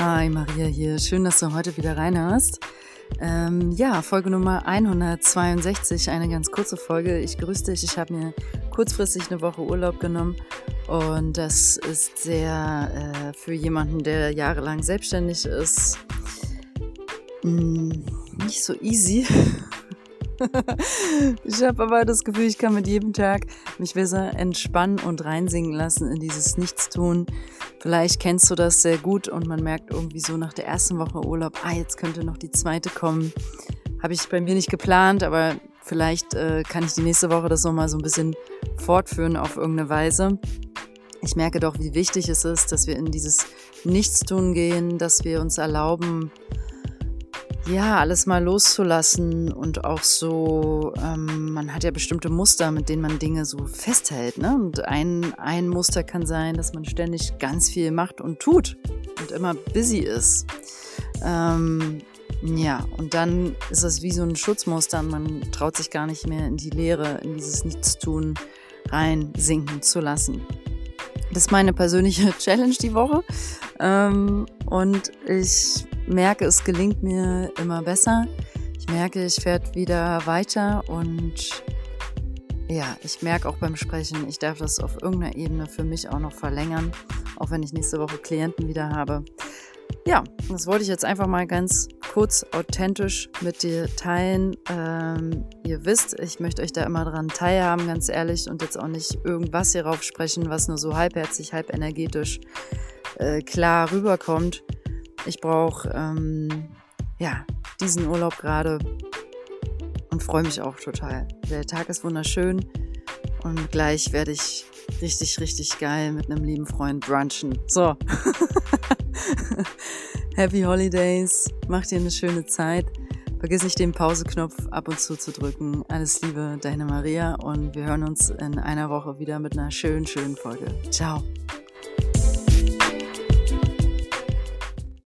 Hi, Maria hier. Schön, dass du heute wieder reinhörst. Ähm, ja, Folge Nummer 162, eine ganz kurze Folge. Ich grüße dich. Ich habe mir kurzfristig eine Woche Urlaub genommen und das ist sehr äh, für jemanden, der jahrelang selbstständig ist, mh, mm, nicht so easy. ich habe aber das Gefühl, ich kann mit jedem Tag mich besser entspannen und reinsingen lassen in dieses Nichtstun. Vielleicht kennst du das sehr gut und man merkt irgendwie so nach der ersten Woche Urlaub, ah, jetzt könnte noch die zweite kommen. Habe ich bei mir nicht geplant, aber vielleicht äh, kann ich die nächste Woche das nochmal so ein bisschen fortführen auf irgendeine Weise. Ich merke doch, wie wichtig es ist, dass wir in dieses Nichtstun gehen, dass wir uns erlauben, ja, alles mal loszulassen und auch so, ähm, man hat ja bestimmte Muster, mit denen man Dinge so festhält. Ne? Und ein, ein Muster kann sein, dass man ständig ganz viel macht und tut und immer busy ist. Ähm, ja, und dann ist das wie so ein Schutzmuster und man traut sich gar nicht mehr in die Leere, in dieses Nichtstun reinsinken zu lassen. Das ist meine persönliche Challenge die Woche. Ähm, und ich merke, es gelingt mir immer besser. Ich merke, ich werde wieder weiter und ja, ich merke auch beim Sprechen, ich darf das auf irgendeiner Ebene für mich auch noch verlängern, auch wenn ich nächste Woche Klienten wieder habe. Ja, das wollte ich jetzt einfach mal ganz kurz authentisch mit dir teilen. Ähm, ihr wisst, ich möchte euch da immer dran teilhaben, ganz ehrlich, und jetzt auch nicht irgendwas hierauf sprechen, was nur so halbherzig, halb energetisch äh, klar rüberkommt. Ich brauche ähm, ja diesen Urlaub gerade und freue mich auch total. Der Tag ist wunderschön und gleich werde ich richtig, richtig geil mit einem lieben Freund brunchen. So. Happy Holidays, mach dir eine schöne Zeit. Vergiss nicht den Pauseknopf ab und zu zu drücken. Alles Liebe, deine Maria und wir hören uns in einer Woche wieder mit einer schönen, schönen Folge. Ciao.